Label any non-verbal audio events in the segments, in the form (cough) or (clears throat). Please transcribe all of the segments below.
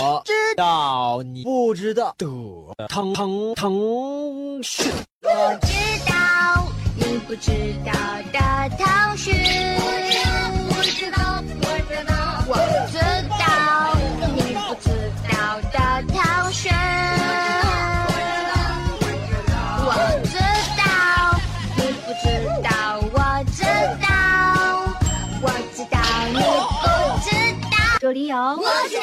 我知道你不知道的腾腾腾讯，我知道你不知道的腾讯，我知道，我知道，我知道你不知道的腾讯，我知道你不知道，我知道，我知道你不知道，这里有我知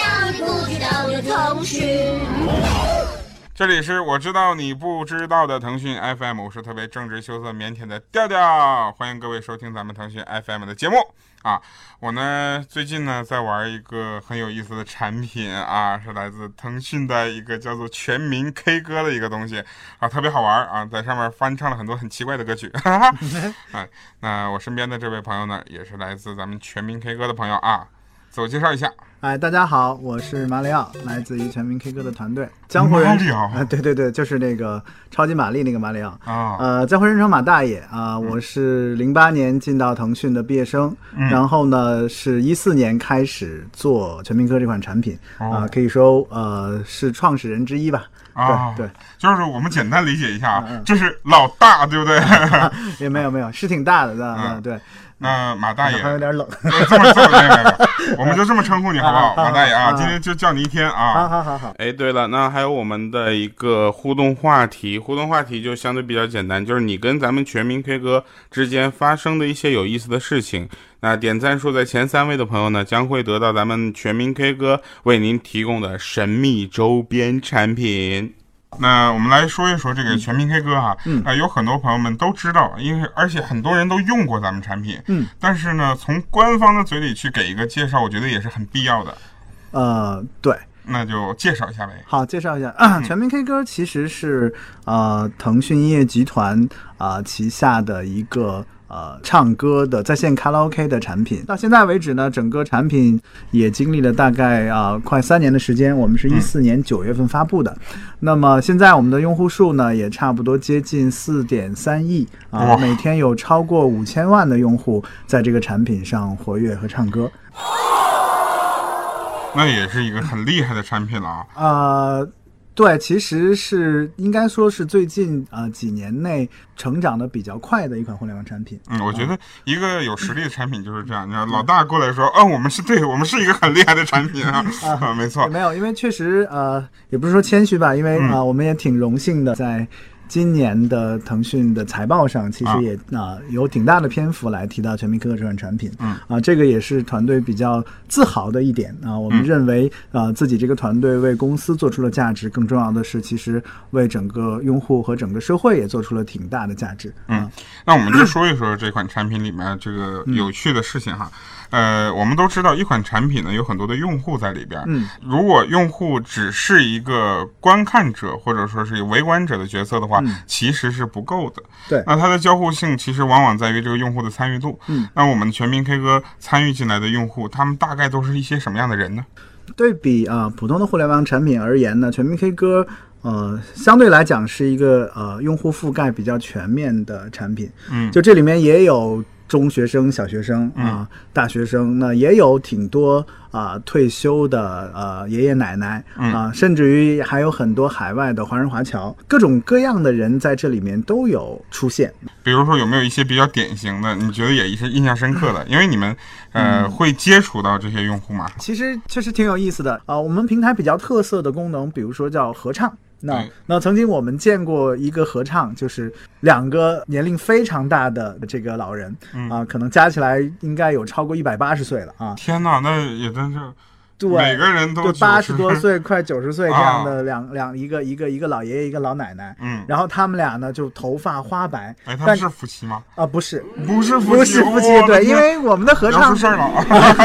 这里是我知道你不知道的腾讯 FM，我是特别正直、羞涩、腼腆的调调，欢迎各位收听咱们腾讯 FM 的节目啊！我呢最近呢在玩一个很有意思的产品啊，是来自腾讯的一个叫做全民 K 歌的一个东西啊，特别好玩啊，在上面翻唱了很多很奇怪的歌曲。(laughs) 哈哈。(laughs) 哎，那我身边的这位朋友呢，也是来自咱们全民 K 歌的朋友啊，自我介绍一下。哎，大家好，我是马里奥，来自于全民 K 歌的团队，江湖人马里奥。啊，对对对，就是那个超级玛丽那个马里奥。啊。呃，江湖人称马大爷啊、我是零八年进到腾讯的毕业生，嗯。然后呢，是一四年开始做全民歌这款产品啊、哦可以说呃是创始人之一吧，啊，对对，就是我们简单理解一下啊嗯嗯，这是老大，对不对？(laughs) 也没有没有，是挺大的，对吧？嗯对，那马大爷，还有点冷，呃这么这么没有没有，(laughs) 我们就这么称呼你好不好，马大爷啊，啊今天就叫你一天啊好啊。好好好，哎，对了，那还有我们的一个互动话题，互动话题就相对比较简单，就是你跟咱们全民 K 歌之间发生的一些有意思的事情。那点赞数在前三位的朋友呢，将会得到咱们全民 K 歌为您提供的神秘周边产品。那我们来说一说这个全民 K 歌哈，嗯。呃，有很多朋友们都知道，因为而且很多人都用过咱们产品，嗯，但是呢，从官方的嘴里去给一个介绍，我觉得也是很必要的。呃，对。那就介绍一下呗。好，介绍一下，啊 (clears throat) 全民 K 歌其实是呃腾讯音乐集团啊、旗下的一个呃唱歌的在线卡拉 OK 的产品。到现在为止呢，整个产品也经历了大概啊、快三年的时间，我们是一四年九月份发布的。那么现在我们的用户数呢，也差不多接近四点三亿啊、哇每天有超过五千万的用户在这个产品上活跃和唱歌。那也是一个很厉害的产品了啊。呃，对，其实是应该说是最近呃几年内成长的比较快的一款互联网产品。嗯，我觉得一个有实力的产品就是这样。你知道，老大过来说，嗯，我们是对，我们是一个很厉害的产品啊，(laughs) 啊，没错。没有，因为确实呃，也不是说谦虚吧，因为嗯啊、呃我们也挺荣幸的在。今年的腾讯的财报上，其啊实也啊、有挺大的篇幅来提到全民 K 歌这款产品，嗯啊，这个也是团队比较自豪的一点啊。我们嗯认为啊，自己这个团队为公司做出了价值，更重要的是，其实为整个用户和整个社会也做出了挺大的价值。嗯啊，那我们就说一说这款产品里面这个有趣的事情哈。呃，我们都知道一款产品呢有很多的用户在里边。嗯，如果用户只是一个观看者或者说是围观者的角色的话，其实是不够的。对那它的交互性其实往往在于这个用户的参与度。嗯，那我们全民 K 歌参与进来的用户，他们大概都是一些什么样的人呢？对比啊、普通的互联网产品而言呢，全民 K 歌呃相对来讲是一个呃用户覆盖比较全面的产品。嗯就这里面也有中学生、小学生啊、嗯大学生，那也有挺多啊、退休的呃爷爷奶奶嗯啊、甚至于还有很多海外的华人华侨，各种各样的人在这里面都有出现。比如说有没有一些比较典型的，你觉得也一些印象深刻的？因为你们呃、会接触到这些用户吗。其实确实挺有意思的啊、我们平台比较特色的功能，比如说叫合唱。那那曾经我们见过一个合唱，就是两个年龄非常大的这个老人嗯啊、可能加起来应该有超过一百八十岁了啊。天哪，那也但是对，每个人都就八十多岁，快九十岁这样啊。的两、两一个一个一个老爷爷一个老奶奶，嗯，然后他们俩呢就头发花白，哎，他但们是夫妻吗？啊不是。不是夫妻，不是夫妻对，因为我们的合唱出事儿了。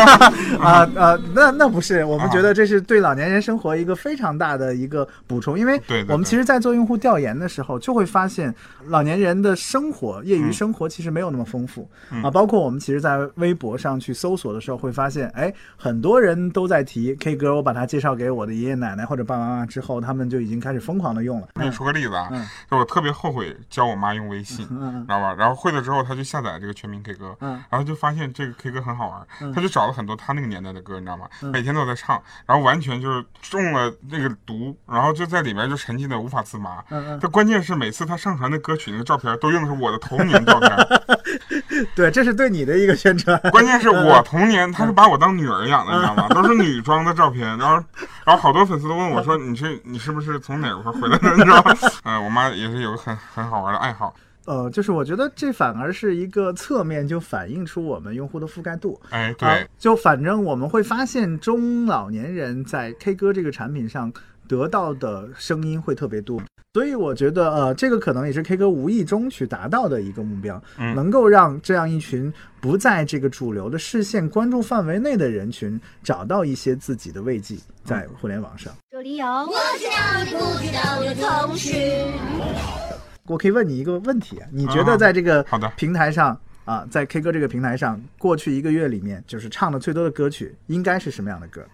(laughs) 啊啊，那那不是，我们啊觉得这是对老年人生活一个非常大的一个补充，因为我们其实，在做用户调研的时候，就会发现老年人的生活、业余生活其实没有那么丰富、嗯啊。包括我们其实，在微博上去搜索的时候，会发现，哎，很多人都在再提 K 歌，我把它介绍给我的爷爷奶奶或者爸爸妈妈之后，他们就已经开始疯狂的用了。我跟你说个例子啊，嗯就我特别后悔教我妈用微信，嗯知道吧？然后会了之后，她就下载这个全民 K 歌，嗯然后就发现这个 K 歌很好玩，嗯她就找了很多她那个年代的歌，你知道吗？每天都在唱，然后完全就是中了那个毒，然后就在里面就沉浸的无法自拔。但关键是每次她上传的歌曲那个照片都用的是我的童年照片，(laughs) (laughs) 对，这是对你的一个宣传。(laughs) 关键是我童年他是把我当女儿养的，你知道吗？(laughs) 都是女装的照片，然后然后好多粉丝都问我说你是你是不是从哪块回来的，你知道吗？呃，我妈也是有个很很好玩的爱好，呃，就是我觉得这反而是一个侧面就反映出我们用户的覆盖度。哎，啊对，，就反正我们会发现中老年人在 K 歌这个产品上得到的声音会特别多，所以我觉得呃，这个可能也是 K 歌无意中去达到的一个目标，嗯能够让这样一群不在这个主流的视线关注范围内的人群找到一些自己的慰藉在互联网上。这里有我知道你不知道的同时。我可以问你一个问题啊，你觉啊得在这个好的平台上啊，在 K 歌这个平台上，过去一个月里面，就是唱的最多的歌曲应该是什么样的歌？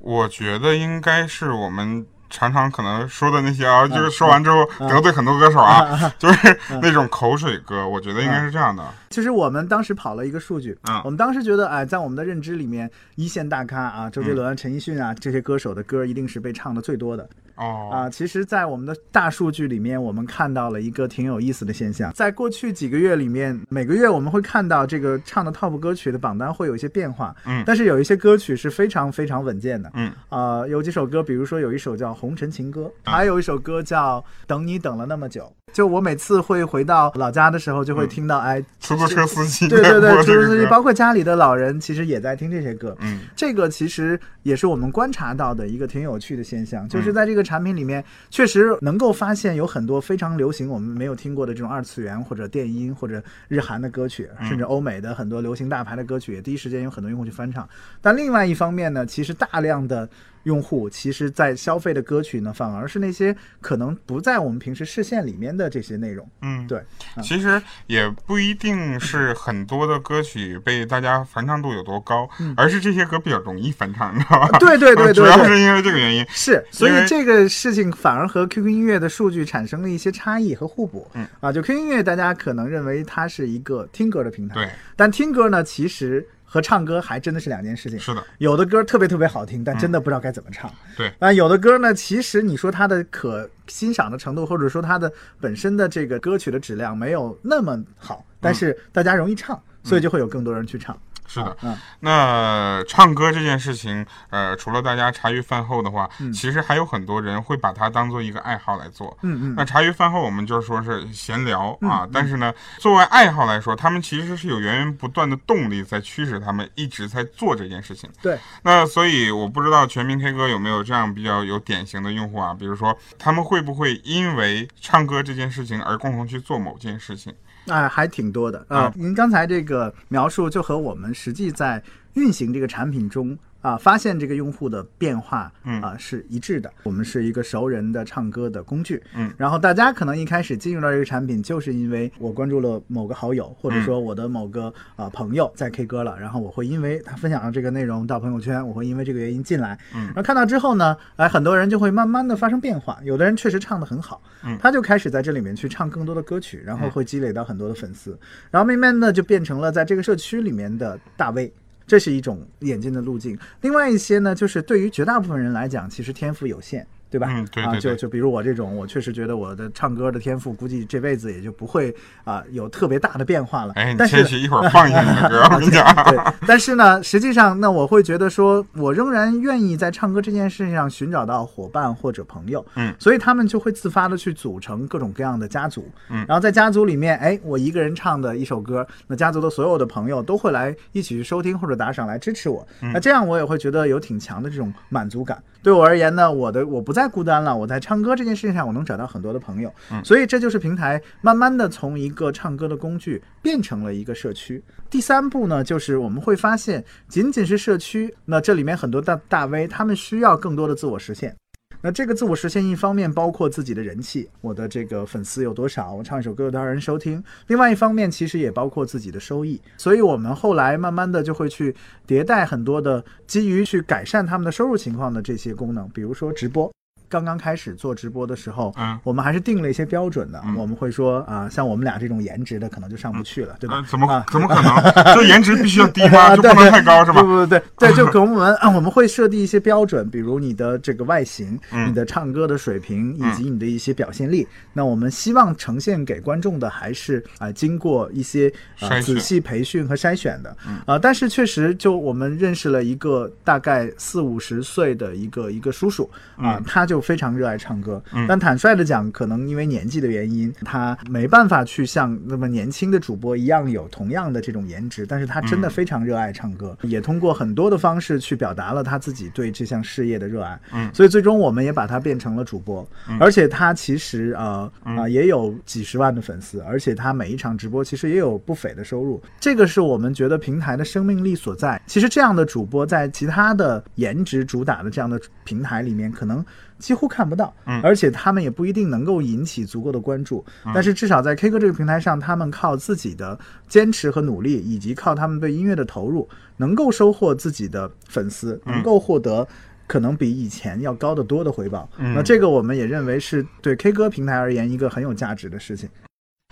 我觉得应该是我们常常可能说的那些啊，嗯就是说完之后得罪很多歌手啊，(laughs) 就是那种口水歌，我觉得应该是这样的。其实我们当时跑了一个数据，嗯。我们当时觉得，哎，在我们的认知里面，一线大咖啊，周杰伦、陈奕迅啊这些歌手的歌一定是被唱的最多的哦，啊。其实，在我们的大数据里面，我们看到了一个挺有意思的现象，在过去几个月里面，每个月我们会看到这个唱的 TOP 歌曲的榜单会有一些变化，嗯但是有一些歌曲是非常非常稳健的，嗯啊、有几首歌，比如说有一首叫《红尘情歌》，嗯还有一首歌叫《等你等了那么久》。就我每次会回到老家的时候，就会听到，哎，出租车司机对对 (laughs) 对，出租司机，包括家里的老人，其实也在听这些歌。嗯。这个其实也是我们观察到的一个挺有趣的现象，嗯。就是在这个产品里面，确实能够发现有很多非常流行我们没有听过的这种二次元或者电音或者日韩的歌曲，嗯甚至欧美的很多流行大牌的歌曲，也第一时间有很多用户去翻唱。但另外一方面呢，其实大量的用户其实在消费的歌曲呢，反而是那些可能不在我们平时视线里面的这些内容。嗯，对，嗯其实也不一定是很多的歌曲被大家翻唱度有多高，而是这些歌比较容易翻唱，你知道吧？嗯对对对对 (laughs) 主要是因为这个原因。是，所以这个事情反而和 QQ 音乐的数据产生了一些差异和互补。嗯啊，就 QQ 音乐，大家可能认为它是一个听歌的平台，对，但听歌呢，其实和唱歌还真的是两件事情。是的，有的歌特别特别好听，但真的不知道该怎么唱。对啊，有的歌呢，其实你说它的可欣赏的程度，或者说它的本身的这个歌曲的质量没有那么好，但是大家容易唱，所以就会有更多人去唱。是的。嗯，那唱歌这件事情，呃，除了大家茶余饭后的话，嗯其实还有很多人会把它当做一个爱好来做。嗯嗯那茶余饭后，我们就说是闲聊啊，但是呢，作为爱好来说，他们其实是有源源不断的动力在驱使他们一直在做这件事情。对，那所以我不知道全民 K 歌有没有这样比较有典型的用户啊，比如说他们会不会因为唱歌这件事情而共同去做某件事情？啊、还挺多的。啊、啊。您刚才这个描述就和我们实际在运行这个产品中啊、发现这个用户的变化嗯。啊、是一致的。我们是一个熟人的唱歌的工具，嗯，然后大家可能一开始进入到这个产品，就是因为我关注了某个好友，或嗯。者说我的某个啊、朋友在 K 歌了，然后我会因为他分享了这个内容到朋友圈，我会因为这个原因进来，嗯。然后看到之后呢，哎，很多人就会慢慢的发生变化，有的人确实唱得很好，嗯。他就开始在这里面去唱更多的歌曲，然后会积累到很多的粉丝，然后慢慢的就变成了在这个社区里面的大 V。这是一种演进的路径。另外一些呢，就是对于绝大部分人来讲，其实天赋有限，对吧？啊，嗯对对对就就比如我这种，我确实觉得我的唱歌的天赋，估计这辈子也就不会啊、有特别大的变化了。哎，你但是，一会儿放一下你的歌，(laughs) 我跟你讲。对，(laughs) 但是呢，实际上，那我会觉得说，我仍然愿意在唱歌这件事情上寻找到伙伴或者朋友，嗯所以他们就会自发的去组成各种各样的家族，嗯然后在家族里面，哎，我一个人唱的一首歌，那家族的所有的朋友都会来一起去收听或者打赏来支持我，嗯那这样我也会觉得有挺强的这种满足感。对我而言呢，我的我不再孤单了，我在唱歌这件事情上，我能找到很多的朋友，嗯所以这就是平台慢慢的从一个唱歌的工具变成了一个社区。第三步呢，就是我们会发现，仅仅是社区，那这里面很多大大 V 他们需要更多的自我实现。那这个自我实现一方面包括自己的人气，我的这个粉丝有多少，我唱一首歌有多少人收听；另外一方面，其实也包括自己的收益。所以我们后来慢慢的就会去迭代很多的基于去改善他们的收入情况的这些功能，比如说直播。刚刚开始做直播的时候，嗯我们还是定了一些标准的。我们会说啊、像我们俩这种颜值的，可能就上不去了，对吧嗯，？怎么啊怎么可能？(laughs) 这颜值必须要低吗？啊，(laughs) 就对不能太高是吧不？不不对对，就给我们啊，我们会设定一些标准，比如你的这个外形、嗯你的唱歌的水平以及你的一些表现力。那我们希望呈现给观众的还是啊、经过一些啊、筛选仔细培训和筛选的啊、但是确实，就我们认识了一个大概四五十岁的一个一个叔叔啊、他就非常热爱唱歌，但坦率的讲，可能因为年纪的原因，他没办法去像那么年轻的主播一样有同样的这种颜值，但是他真的非常热爱唱歌，也通过很多的方式去表达了他自己对这项事业的热爱。嗯。所以最终我们也把他变成了主播，而且他其实呃啊、也有几十万的粉丝，而且他每一场直播其实也有不菲的收入，这个是我们觉得平台的生命力所在。其实这样的主播在其他的颜值主打的这样的平台里面，可能几乎看不到，嗯而且他们也不一定能够引起足够的关注。但是至少在 K 歌这个平台上，他们靠自己的坚持和努力，以及靠他们对音乐的投入，能够收获自己的粉丝，能够获得。可能比以前要高得多的回报，那这个我们也认为是对 K 歌平台而言一个很有价值的事情。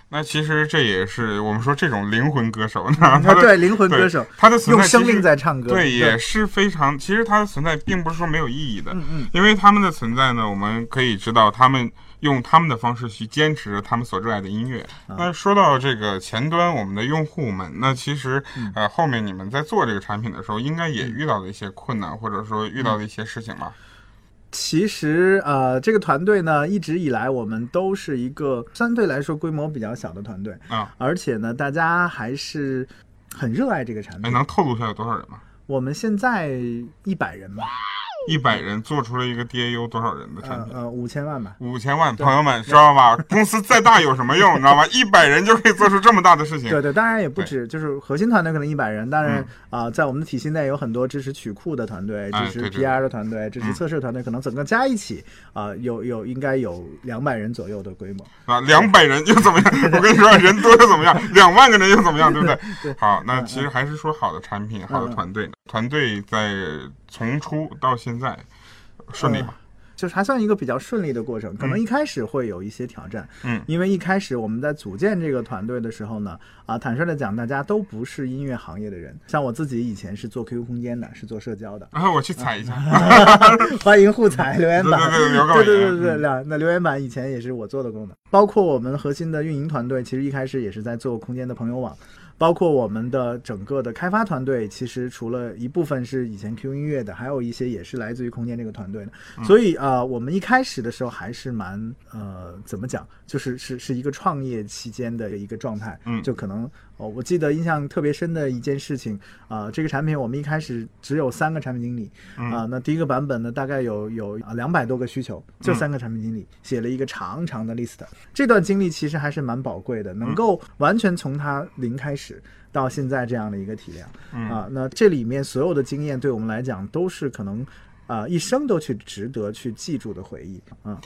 那其实这也是我们说这种灵魂歌手呢，他对，灵魂歌手他的存用生命在唱歌，对，也是非常。其实他的存在并不是说没有意义的，嗯嗯因为他们的存在呢，我们可以知道他们用他们的方式去坚持他们所热爱的音乐。啊那说到这个前端，我们的用户们，那其实嗯呃后面你们在做这个产品的时候，应该也遇到了一些困难，或者说遇到了一些事情吧？其实呃，这个团队呢，一直以来我们都是一个相对来说规模比较小的团队，啊，而且呢，大家还是很热爱这个产哎，品。能透露一下有多少人吗？我们现在一百人吧，一百人做出了一个 DAU 多少人的产品？呃呃，五千万吧。五千万，朋友们知道吧？(laughs) 公司再大有什么用？你知道吧？(laughs) 一百人就可以做出这么大的事情。对对，当然也不止，就是核心团队可能一百人，当然嗯啊、在我们的体系内有很多支持曲库的团队，支持 PR 的团队，支持嗯测试团队，可能整个加一起啊、有有应该有两百人左右的规模。啊，两百人又怎么样？我跟你说，人多又怎么样？(laughs) 两万个人又怎么样？对不对？好，那其实还是说好的产品，好的团队，团队在从初到现在顺利吗？就是还算一个比较顺利的过程，可能一开始会有一些挑战，嗯。因为一开始我们在组建这个团队的时候呢，啊，坦率的讲，大家都不是音乐行业的人，像我自己以前是做 QQ 空间的，是做社交的，然后我去踩一下，(laughs) 欢迎互踩留言板，对对对对对对对嗯。那那留言板以前也是我做的功能，包括我们核心的运营团队，其实一开始也是在做空间的朋友网。包括我们的整个的开发团队，其实除了一部分是以前 Q 音乐的，还有一些也是来自于空间这个团队的。嗯所以啊、呃我们一开始的时候还是蛮呃，怎么讲，就是是是一个创业期间的一个状态。嗯就可能哦，我记得印象特别深的一件事情啊、这个产品我们一开始只有三个产品经理嗯啊、那第一个版本呢，大概有有两百多个需求，就三个产品经理、写了一个长长的 list。这段经历其实还是蛮宝贵的，能够完全从它零开始到现在这样的一个体量。嗯啊，那这里面所有的经验对我们来讲都是可能啊、一生都去值得去记住的回忆。嗯，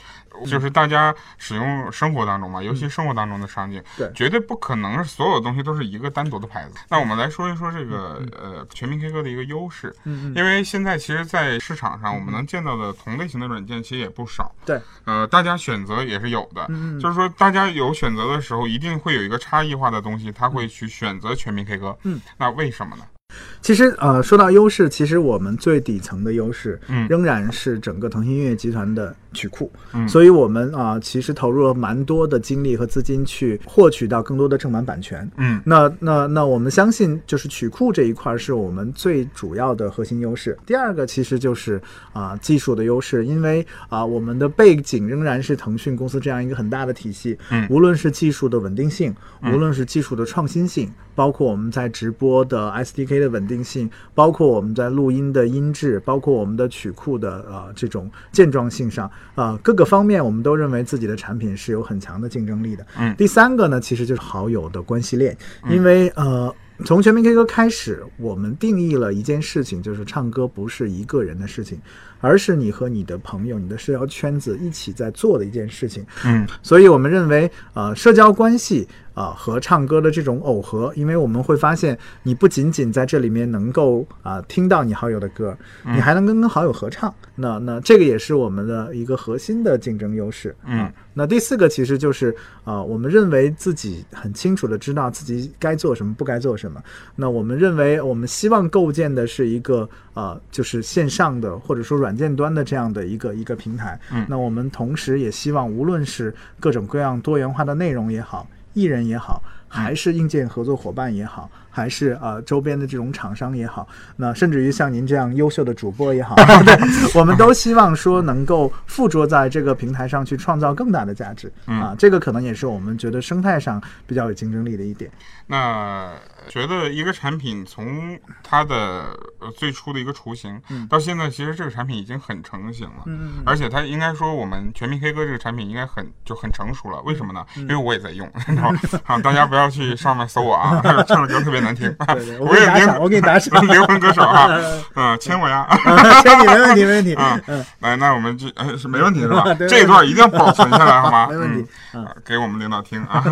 就是大家使用生活当中嘛，尤其生活当中的场景，对绝对不可能所有东西都是一个单独的牌子。那我们来说一说这个呃全民 K 歌的一个优势，嗯因为现在其实，在市场上我们能见到的同类型的软件其实也不少，对，呃，大家选择也是有的，嗯嗯。就是说大家有选择的时候，一定会有一个差异化的东西，他会去选择全民 K 歌，嗯，那为什么呢？(laughs) 其实呃，说到优势，其实我们最底层的优势，嗯仍然是整个腾讯音乐集团的曲库。嗯所以我们啊、其实投入了蛮多的精力和资金去获取到更多的正版版权。嗯那那那我们相信，就是曲库这一块是我们最主要的核心优势。第二个其实就是啊、技术的优势，因为啊、我们的背景仍然是腾讯公司这样一个很大的体系，嗯无论是技术的稳定性，无论是技术的创新性，包括我们在直播的 SDK 的稳定性，包括我们在录音的音质，包括我们的曲库的呃这种健壮性上，呃各个方面我们都认为自己的产品是有很强的竞争力的。嗯第三个呢，其实就是好友的关系链，因为呃。从全民 K 歌开始，我们定义了一件事情，就是唱歌不是一个人的事情，而是你和你的朋友、你的社交圈子一起在做的一件事情。嗯所以我们认为，呃，社交关系啊、呃和唱歌的这种耦合，因为我们会发现，你不仅仅在这里面能够啊、听到你好友的歌，你还能跟跟好友合唱。那那这个也是我们的一个核心的竞争优势。嗯啊那第四个其实就是啊，我们认为自己很清楚的知道自己该做什么，不该做什么。那我们认为，我们希望构建的是一个啊，就是线上的或者说软件端的这样的一个一个平台。嗯那我们同时也希望，无论是各种各样多元化的内容也好，艺人也好，还是硬件合作伙伴也好，还是呃周边的这种厂商也好，那甚至于像您这样优秀的主播也好，(laughs) 对，我们都希望说能够附着在这个平台上去创造更大的价值啊，这个可能也是我们觉得生态上比较有竞争力的一点。那觉得一个产品从它的呃最初的一个雏形、到现在，其实这个产品已经很成型了，嗯而且它应该说我们全民 K 歌这个产品应该很就很成熟了。为什么呢？嗯因为我也在用，(laughs) 然后啊，大家不要去上面搜我啊，唱的歌特别难听，(laughs) 对对我我也灵给你打赏，我给你打赏，(laughs) 灵魂歌手啊，(laughs) 嗯，签我呀。签你没问题，没问题，啊嗯，来，那我们这呃是没问题是吧？这一段一定要保存下来，好吗？没问题给我们领导听啊，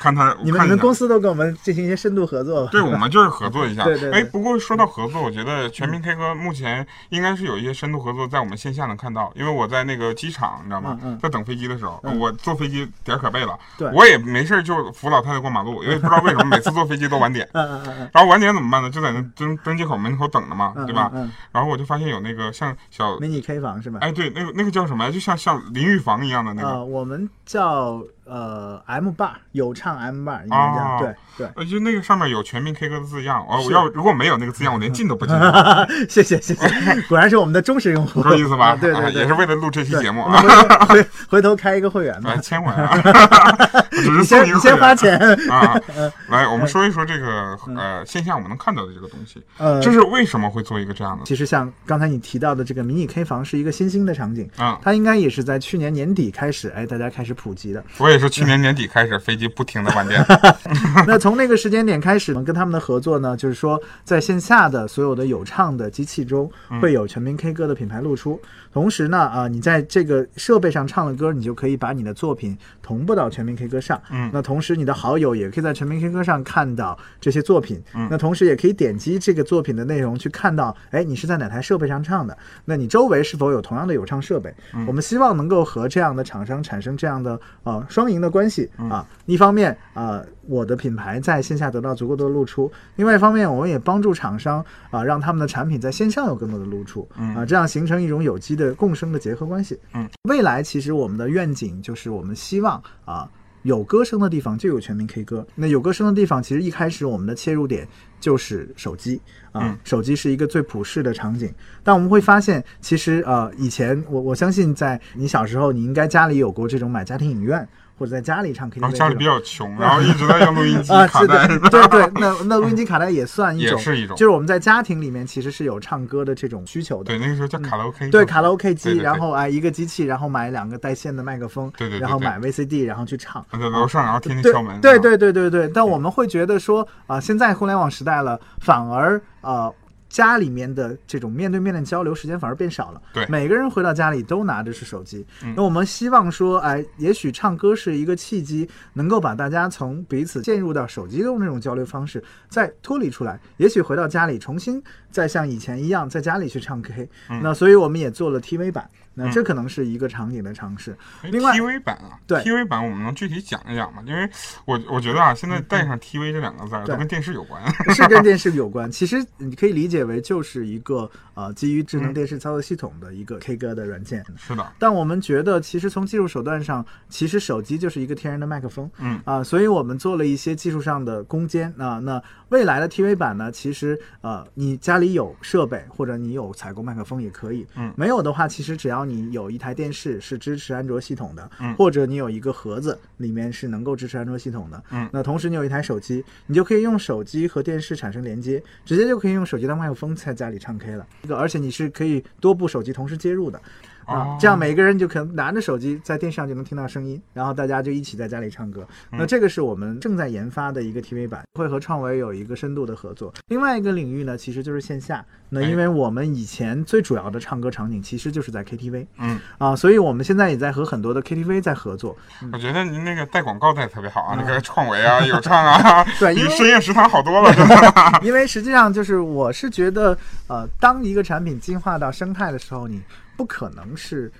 看他你们公司都跟我们进行一些深度合作吧？对，我们就是合作一下。对对对哎，不过说到合作，我觉得全民 K 歌目前应该是有一些深度合作，在我们线下能看到。因为我在那个机场，你知道吗？在等飞机的时候，嗯我坐飞机点儿可背了，对我也没事就扶老太太过马路，因为不知道为什么每次坐飞机都晚点。嗯嗯嗯嗯然后晚点怎么办呢？就在那登登机口门口等着嘛，嗯，对吧？嗯？嗯然后我就发现有那个像小，迷你 K 房是吧？哎，对，那个那个叫什么呀？就像像淋浴房一样的那个。呃，我们叫呃 M bar 有唱 M bar 应该这样，哦对对。呃，就那个上面有全民 K 歌的字样，哦，我要如果没有那个字样，我连进都不进，(laughs) 谢谢谢谢，果然是我们的忠实用户，够意思吧？啊对对也是为了录这期节目啊。回回回头开一个会员吧来，签我呀！只是送一个先你先花钱，啊！(laughs) 来，我们说一说这个呃线下我们能看到的这个东西，呃，这是为什么会做一个这样的？其实像刚才你提到的这个迷你 K 房是一个新兴的场景，啊，它应该也是在去年年底开始，哎，大家开始普及的。我也是去年年底开始飞机不停的晚点，(laughs) 那从那个时间点开始，我们跟他们的合作呢，就是说在线下的所有的有唱的机器中嗯会有全民 K 歌的品牌露出，同时呢，啊，你在这个设备上唱了歌，你就可以把你的作品同步到全民 K 歌上。嗯那同时你的好友也可以在全民 K 歌上看到这些作品。嗯那同时也可以点击这个作品的内容去看到，哎，你是在哪台设备上唱的？那你周围是否有同样的有唱设备？嗯我们希望能够和这样的厂商产生这样的呃双赢的关系嗯啊。一方面啊、我的品牌在线下得到足够多的露出；另外一方面，我们也帮助厂商啊、让他们的产品在线上有更多的露出啊，这样形成一种有机的共生的结合关系。嗯，未来其实我们的愿景就是我们希望啊。有歌声的地方就有全民 K 歌。那有歌声的地方，其实一开始我们的切入点就是手机啊，嗯手机是一个最普世的场景。但我们会发现，其实呃，以前我我相信在你小时候，你应该家里有过这种买家庭影院或者在家里唱 KTV 然后家里比较穷，然后一直在用录音机、(laughs) 啊，是卡带的，，对对，那那录音机卡带也算一种，也是一种就是我们在家庭里面其实是有唱歌的这种需求的。对，那个时候叫卡拉 OK，对卡拉 OK 机，对对对然后哎一个机器，然后买两个带线的麦克风，对对然后买 VCD，然后去唱。在楼上，然后天天敲门，对对对对对，但我们会觉得说啊、现在互联网时代了，反而呃。家里面的这种面对面的交流时间反而变少了，对。每个人回到家里都拿着是手机。嗯。那我们希望说，哎，也许唱歌是一个契机，能够把大家从彼此陷入到手机中那种交流方式再脱离出来，也许回到家里重新再像以前一样在家里去唱 K。那嗯所以我们也做了 TV 版，那这可能是一个场景的尝试。哎另外 TV 版啊，对 TV 版我们能具体讲一讲吗？因为我我觉得啊，现在带上 TV 这两个字都跟电视有关。(laughs) 是跟电视有关。其实你可以理解为就是一个呃基于智能电视操作系统的一个 K 歌的软件。是的，但我们觉得，其实从技术手段上，其实手机就是一个天然的麦克风，嗯啊、所以我们做了一些技术上的攻坚啊、那未来的 TV 版呢，其实呃，你家里有设备或者你有采购麦克风也可以，嗯没有的话，其实只要你有一台电视是支持安卓系统的，嗯或者你有一个盒子里面是能够支持安卓系统的，嗯那同时你有一台手机，你就可以用手机和电视产生连接，直接就可以用手机当麦克风在家里唱 K 了。这个而且你是可以多部手机同时接入的。啊，这样每个人就可能拿着手机在电视上就能听到声音，然后大家就一起在家里唱歌。那这个是我们正在研发的一个 TV 版，会和创维有一个深度的合作。另外一个领域呢，其实就是线下。那因为我们以前最主要的唱歌场景其实就是在 KTV，嗯啊，所以我们现在也在和很多的 KTV 在合作。我觉得您那个带广告带得特别好啊，那个创维啊，有唱啊，(laughs) (laughs) 对比因为深夜食堂好多了，真的。(laughs) 因为实际上就是我是觉得，呃，当一个产品进化到生态的时候，你不可能是。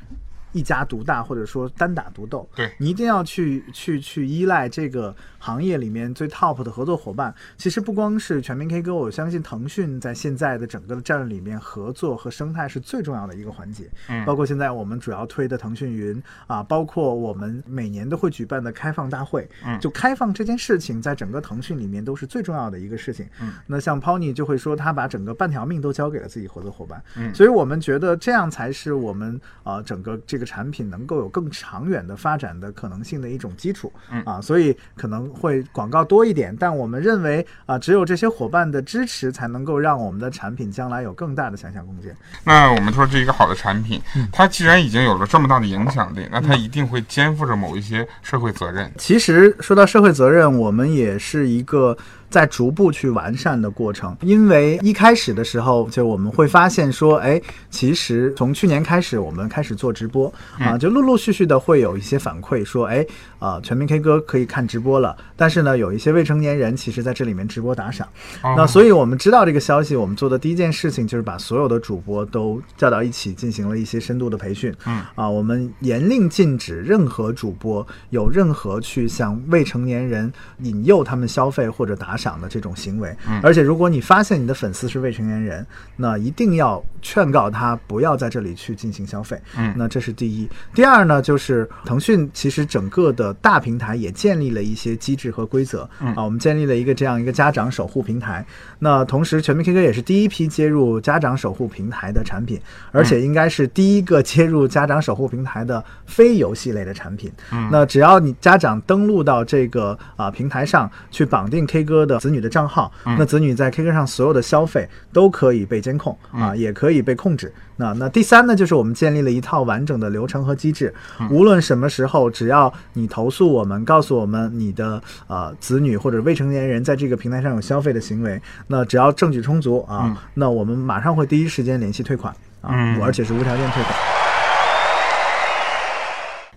一家独大，或者说单打独斗，对你一定要去去去依赖这个行业里面最 top 的合作伙伴。其实不光是全民 K 歌，我相信腾讯在现在的整个的战略里面，合作和生态是最重要的一个环节。嗯包括现在我们主要推的腾讯云啊，包括我们每年都会举办的开放大会，嗯就开放这件事情，在整个腾讯里面都是最重要的一个事情。嗯，那像 Pony 就会说，他把整个半条命都交给了自己合作伙伴。嗯所以我们觉得这样才是我们呃整个这个产品能够有更长远的发展的可能性的一种基础。嗯啊，所以可能会广告多一点，但我们认为啊、只有这些伙伴的支持，才能够让我们的产品将来有更大的想象空间。那我们说这一个好的产品，嗯它既然已经有了这么大的影响力，那它一定会肩负着某一些社会责任。其实说到社会责任，我们也是一个在逐步去完善的过程。因为一开始的时候，就我们会发现说，哎，其实从去年开始，我们开始做直播啊，就陆陆续续的会有一些反馈说，哎，啊，全民 K 歌可以看直播了，但是呢，有一些未成年人其实在这里面直播打赏。那哦所以我们知道这个消息，我们做的第一件事情就是把所有的主播都叫到一起，进行了一些深度的培训。嗯啊，我们严令禁止任何主播有任何去向未成年人引诱他们消费或者打赏的这种行为。嗯而且如果你发现你的粉丝是未成年人，那一定要劝告他不要在这里去进行消费。嗯那这是第一。第二呢，就是腾讯其实整个的大平台也建立了一些机制和规则。嗯啊，我们建立了一个这样一个家长守护平台。那同时，全民 K 歌也是第一批接入家长守护平台的产品，而且应该是第一个接入家长守护平台的非游戏类的产品。嗯那只要你家长登录到这个啊、平台上去绑定 K 歌的子女的账号，嗯。那子女在 K 歌上所有的消费都可以被监控啊，也可以被控制。那那第三呢，就是我们建立了一套完整的流程和机制，无论什么时候，只要你投诉我们，告诉我们你的呃子女或者未成年人在这个平台上有消费的行为，那只要证据充足啊，嗯。那我们马上会第一时间联系退款啊，嗯。而且是无条件退款。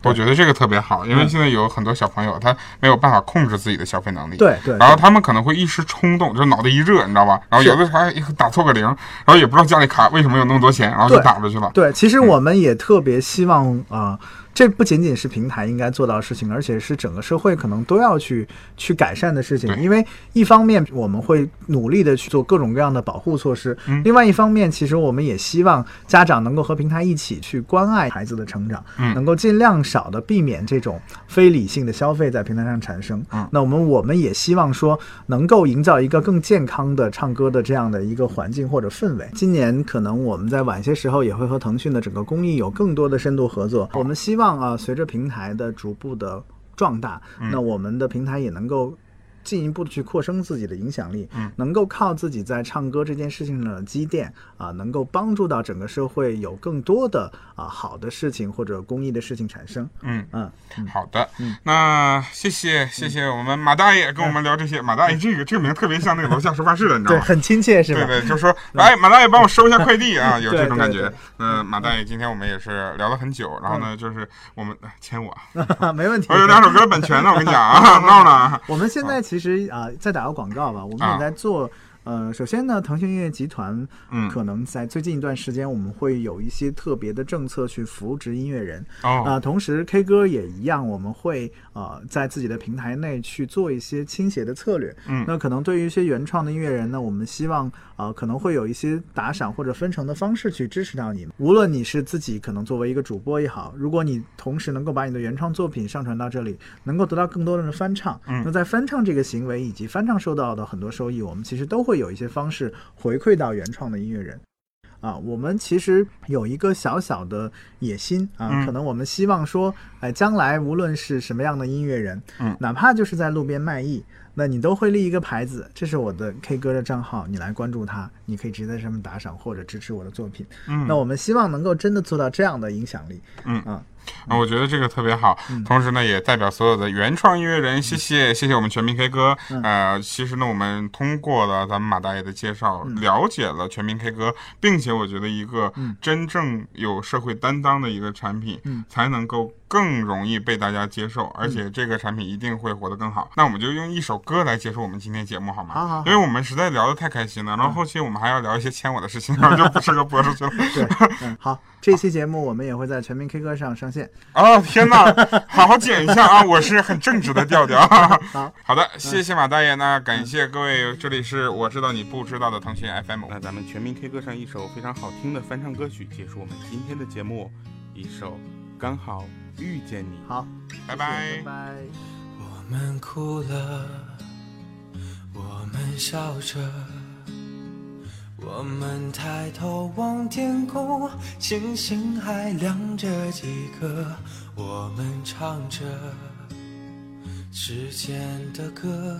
我觉得这个特别好，因为现在有很多小朋友他没有办法控制自己的消费能力，对对然后他们可能会一时冲动，就脑袋一热，你知道吧？然后有的时候还打错个零，然后也不知道家里卡为什么有那么多钱，然后就打出去了。对，其实我们也特别希望啊、呃这不仅仅是平台应该做到的事情，而且是整个社会可能都要去去改善的事情。因为一方面我们会努力的去做各种各样的保护措施，嗯另外一方面，其实我们也希望家长能够和平台一起去关爱孩子的成长，嗯能够尽量少的避免这种非理性的消费在平台上产生。嗯那我们我们也希望说能够营造一个更健康的唱歌的这样的一个环境或者氛围。今年可能我们在晚些时候也会和腾讯的整个公益有更多的深度合作。我们希望啊，随着平台的逐步的壮大，那我们的平台也能够。进一步的去扩升自己的影响力，嗯能够靠自己在唱歌这件事情上的积淀啊，能够帮助到整个社会有更多的啊好的事情或者公益的事情产生。嗯，嗯，好的嗯，那谢谢谢谢我们马大爷跟我们聊这些。马大爷这个这个名特别像那个楼下收发室的，你知道对，吗？很亲切是吧？对对，就说来，马大爷帮我收一下快递啊，有这种感觉。嗯，马大爷，今天我们也是聊了很久，然后呢，就是我们哎签我，(laughs) 没问题。我有两首歌版权呢，我跟你讲啊，闹呢。我们现在其实啊、再打个广告吧，我们啊也在做。呃，首先呢，腾讯音乐集团嗯可能在最近一段时间，我们会有一些特别的政策去扶植音乐人。啊、哦，同时 K 歌也一样，我们会呃在自己的平台内去做一些倾斜的策略。嗯那可能对于一些原创的音乐人呢，我们希望呃可能会有一些打赏或者分成的方式去支持到你。无论你是自己可能作为一个主播也好，如果你同时能够把你的原创作品上传到这里，能够得到更多人的翻唱，嗯那在翻唱这个行为以及翻唱收到的很多收益，我们其实都会有一些方式回馈到原创的音乐人。啊，我们其实有一个小小的野心啊，嗯可能我们希望说，哎，将来无论是什么样的音乐人，嗯哪怕就是在路边卖艺，那你都会立一个牌子，这是我的 K 歌的账号，你来关注它，你可以直接在上面打赏或者支持我的作品。嗯那我们希望能够真的做到这样的影响力。嗯啊，啊，我觉得这个特别好，同时呢，也代表所有的原创音乐人，谢谢谢谢我们全民 K 歌。呃，其实呢，我们通过了咱们马大爷的介绍，了解了全民 K 歌，并且我觉得一个真正有社会担当的一个产品，才能够更容易被大家接受，而且这个产品一定会活得更好。那我们就用一首歌来结束我们今天节目好吗？好好好因为我们实在聊得太开心了，然后后期我们还要聊一些牵我的事情，然后就不适合播出去了。(laughs) 对，嗯，好，这期节目我们也会在全民 K 歌上上线。哦，天哪，好好剪一下啊！(laughs) 我是很正直的调调。(laughs) 好，好的，谢谢马大爷呢，感谢各位，这里是我知道你不知道的腾讯 FM。那咱们全民 K 歌上一首非常好听的翻唱歌曲，结束我们今天的节目，一首《刚好遇见你》。好，拜拜拜。拜。我们哭了，我们笑着，我们抬头望天空，星星还亮着几颗。我们唱着时间的歌，